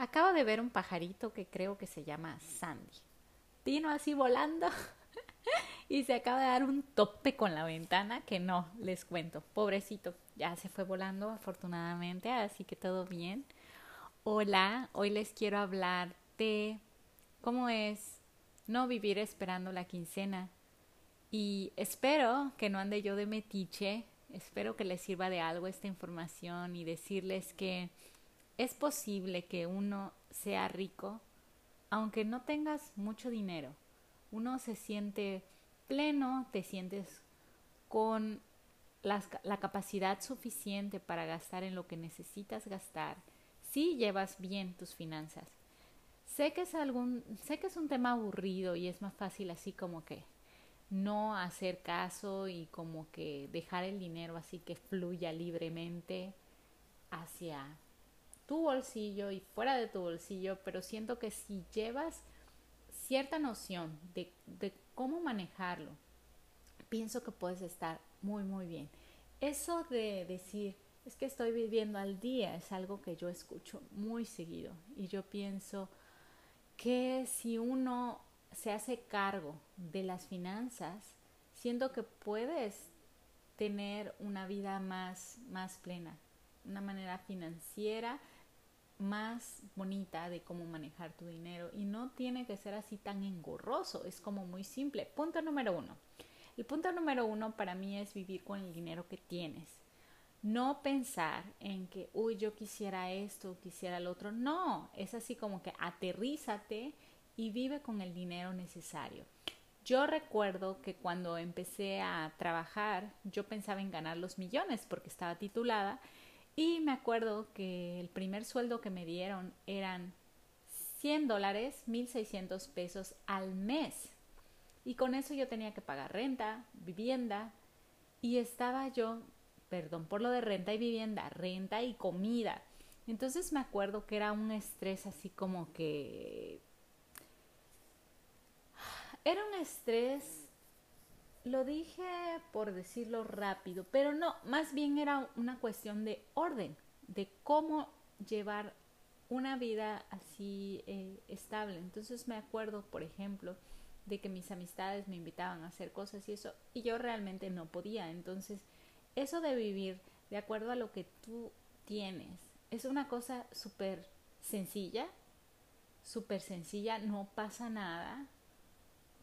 Acabo de ver un pajarito que creo que se llama Sandy. Vino así volando y se acaba de dar un tope con la ventana que no, les cuento. Pobrecito, ya se fue volando afortunadamente, así que todo bien. Hola, hoy les quiero hablar de cómo es no vivir esperando la quincena. Y espero que no ande yo de metiche, espero que les sirva de algo esta información y decirles que es posible que uno sea rico aunque no tengas mucho dinero. Uno se siente pleno, te sientes con la capacidad suficiente para gastar en lo que necesitas gastar si llevas bien tus finanzas. Sé que es algún, sé que es un tema aburrido y es más fácil así como que no hacer caso y como que dejar el dinero así que fluya libremente hacia tu bolsillo y fuera de tu bolsillo, pero siento que si llevas cierta noción de, cómo manejarlo, pienso que puedes estar muy, muy bien. Eso de decir, es que estoy viviendo al día, es algo que yo escucho muy seguido y yo pienso que si uno se hace cargo de las finanzas, siento que puedes tener una vida más, más plena, una manera financiera más bonita de cómo manejar tu dinero y no tiene que ser así tan engorroso, es como muy simple. Punto número uno. El punto número uno para mí es vivir con el dinero que tienes. No pensar en que, uy, yo quisiera esto, quisiera el otro. No, es así como que aterrízate y vive con el dinero necesario. Yo recuerdo que cuando empecé a trabajar, yo pensaba en ganar los millones porque estaba titulada y me acuerdo que el primer sueldo que me dieron eran 100 dólares, 1.600 pesos al mes. Y con eso yo tenía que pagar renta, vivienda. Y estaba yo, perdón por lo de renta y vivienda, renta y comida. Entonces me acuerdo que era un estrés así como que... Era un estrés lo dije por decirlo rápido, pero no, más bien era una cuestión de orden, de cómo llevar una vida así eh, estable. Entonces me acuerdo, por ejemplo, de que mis amistades me invitaban a hacer cosas y eso, y yo realmente no podía. Entonces, eso de vivir de acuerdo a lo que tú tienes es una cosa súper sencilla, súper sencilla, no pasa nada,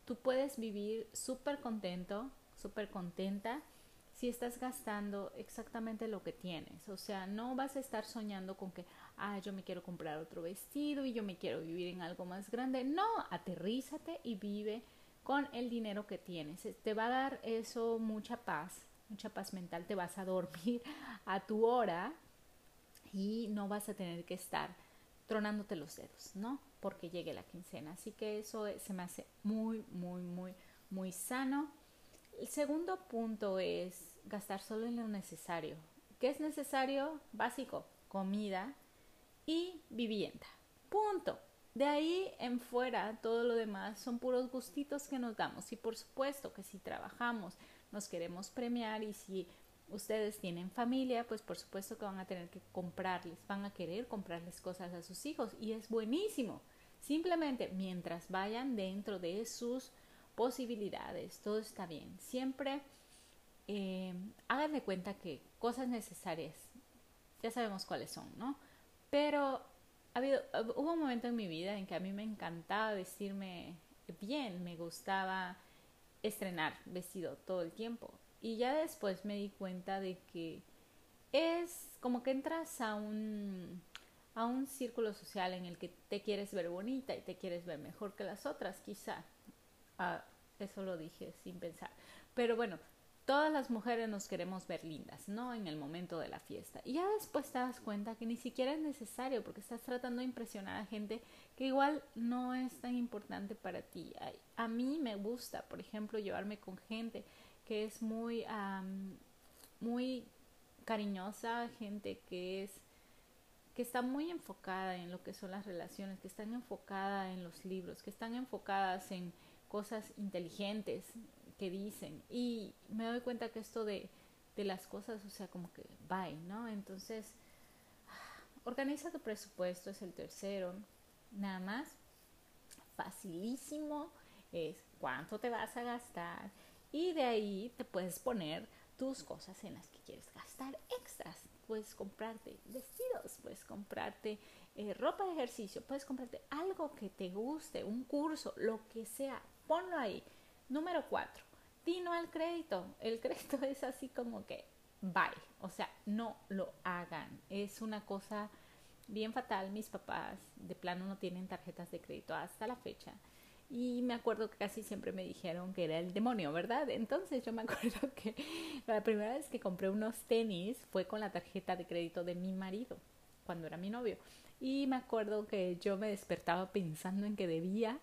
tú puedes vivir súper contento, súper contenta si estás gastando exactamente lo que tienes. O sea, no vas a estar soñando con que, ah, yo me quiero comprar otro vestido y yo me quiero vivir en algo más grande. No, aterrízate y vive con el dinero que tienes. Te va a dar eso mucha paz, mucha paz mental. Te vas a dormir a tu hora y no vas a tener que estar tronándote los dedos, ¿no? Porque llegue la quincena. Así que eso se me hace muy, muy, muy, muy sano. El segundo punto es gastar solo en lo necesario. ¿Qué es necesario? Básico, comida y vivienda. Punto. De ahí en fuera, todo lo demás son puros gustitos que nos damos. Y por supuesto que si trabajamos, nos queremos premiar y si ustedes tienen familia, pues por supuesto que van a tener que comprarles, van a querer comprarles cosas a sus hijos y es buenísimo. Simplemente mientras vayan dentro de sus posibilidades, todo está bien. Siempre eh, hagan de cuenta que cosas necesarias, ya sabemos cuáles son, ¿no? Pero ha habido, hubo un momento en mi vida en que a mí me encantaba vestirme bien, me gustaba estrenar vestido todo el tiempo y ya después me di cuenta de que es como que entras a un, a un círculo social en el que te quieres ver bonita y te quieres ver mejor que las otras, quizá. Ah, eso lo dije sin pensar. Pero bueno, todas las mujeres nos queremos ver lindas, ¿no? En el momento de la fiesta. Y ya después te das cuenta que ni siquiera es necesario porque estás tratando de impresionar a gente que igual no es tan importante para ti. a mí me gusta, por ejemplo, llevarme con gente que es muy, muy cariñosa, gente que es que está muy enfocada en lo que son las relaciones, que están enfocadas en los libros, que están enfocadas en cosas inteligentes que dicen. Y me doy cuenta que esto de, de las cosas, o sea, como que bye, ¿no? Entonces, organiza tu presupuesto, es el tercero. Nada más, facilísimo, es cuánto te vas a gastar y de ahí te puedes poner tus cosas en las que quieres gastar extras. Puedes comprarte vestidos, puedes comprarte eh, ropa de ejercicio, puedes comprarte algo que te guste, un curso, lo que sea, ponlo ahí. Número cuatro, dino al crédito. El crédito es así como que bye, o sea, no lo hagan. Es una cosa bien fatal. Mis papás de plano no tienen tarjetas de crédito hasta la fecha. Y me acuerdo que casi siempre me dijeron que era el demonio, ¿verdad? Entonces yo me acuerdo que la primera vez que compré unos tenis fue con la tarjeta de crédito de mi marido, cuando era mi novio. Y me acuerdo que yo me despertaba pensando en que debía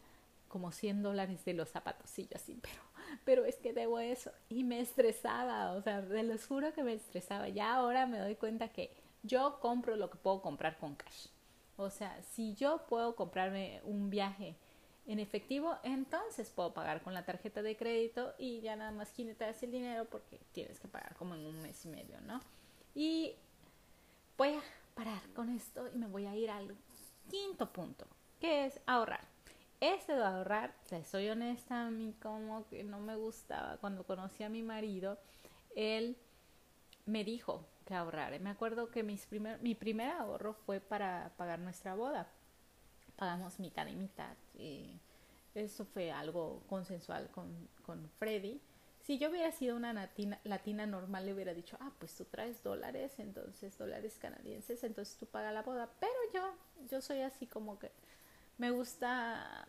como 100 dólares de los zapatos. Y yo así, pero, pero es que debo eso. Y me estresaba, o sea, de los juro que me estresaba. Ya ahora me doy cuenta que yo compro lo que puedo comprar con cash. O sea, si yo puedo comprarme un viaje en efectivo, entonces puedo pagar con la tarjeta de crédito y ya nada más quitas el dinero porque tienes que pagar como en un mes y medio, ¿no? Y voy a parar con esto y me voy a ir al quinto punto, que es ahorrar. Este de ahorrar, te soy honesta, a mí como que no me gustaba. Cuando conocí a mi marido, él me dijo que ahorrar. Me acuerdo que mis primer, mi primer ahorro fue para pagar nuestra boda. Pagamos mitad y mitad. Y eso fue algo consensual con, con Freddy. Si yo hubiera sido una latina, latina normal, le hubiera dicho, ah, pues tú traes dólares, entonces dólares canadienses, entonces tú pagas la boda. Pero yo, yo soy así como que me gusta,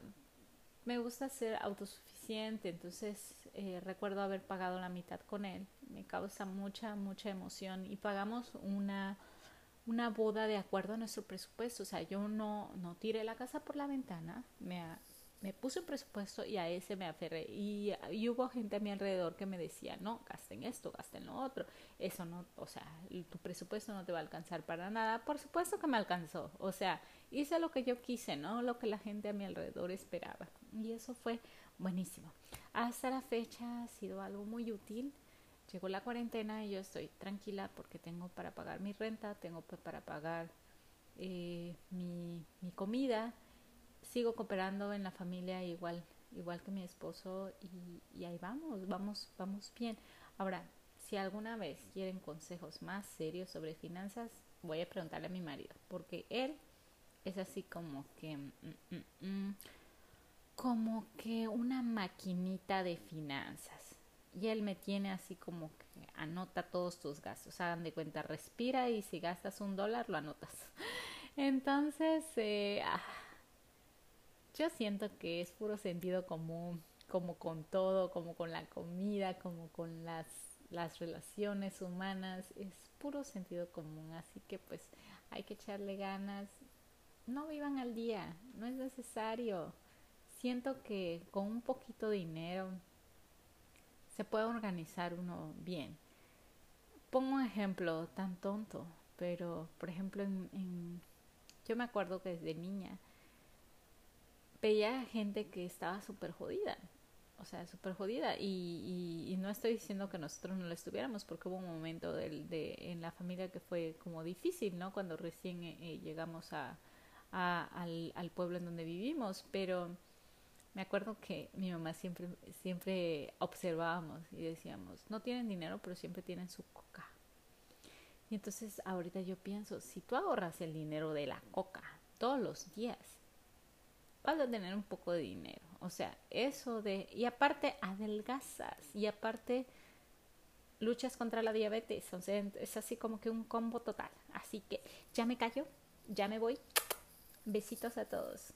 me gusta ser autosuficiente, entonces eh, recuerdo haber pagado la mitad con él. Me causa mucha, mucha emoción y pagamos una una boda de acuerdo a nuestro presupuesto. O sea, yo no, no tiré la casa por la ventana, me, me puse un presupuesto y a ese me aferré. Y, y, hubo gente a mi alrededor que me decía, no, gasten esto, gasten lo otro. Eso no, o sea, tu presupuesto no te va a alcanzar para nada. Por supuesto que me alcanzó. O sea, hice lo que yo quise, ¿no? Lo que la gente a mi alrededor esperaba. Y eso fue buenísimo. Hasta la fecha ha sido algo muy útil llegó la cuarentena y yo estoy tranquila porque tengo para pagar mi renta, tengo para pagar eh, mi, mi, comida, sigo cooperando en la familia igual, igual que mi esposo y, y ahí vamos, vamos, vamos bien. Ahora, si alguna vez quieren consejos más serios sobre finanzas, voy a preguntarle a mi marido, porque él es así como que, mm, mm, mm, como que una maquinita de finanzas y él me tiene así como que anota todos tus gastos. Hagan de cuenta, respira y si gastas un dólar lo anotas. Entonces, eh, ah, yo siento que es puro sentido común, como con todo, como con la comida, como con las, las relaciones humanas, es puro sentido común. Así que pues hay que echarle ganas. No vivan al día, no es necesario. Siento que con un poquito de dinero se puede organizar uno bien. Pongo un ejemplo tan tonto, pero por ejemplo, en, yo me acuerdo que desde niña veía gente que estaba súper jodida, o sea, súper jodida. Y, no estoy diciendo que nosotros no lo estuviéramos, porque hubo un momento de, en la familia que fue como difícil, ¿no? Cuando recién eh, eh, llegamos a, a, al pueblo en donde vivimos, pero me acuerdo que mi mamá siempre, siempre observábamos y decíamos, no tienen dinero, pero siempre tienen su coca. Y entonces ahorita yo pienso, si tú ahorras el dinero de la coca todos los días, vas a tener un poco de dinero. O sea, eso de... Y aparte adelgazas y aparte luchas contra la diabetes. O sea, es así como que un combo total. Así que ya me callo, ya me voy. Besitos a todos.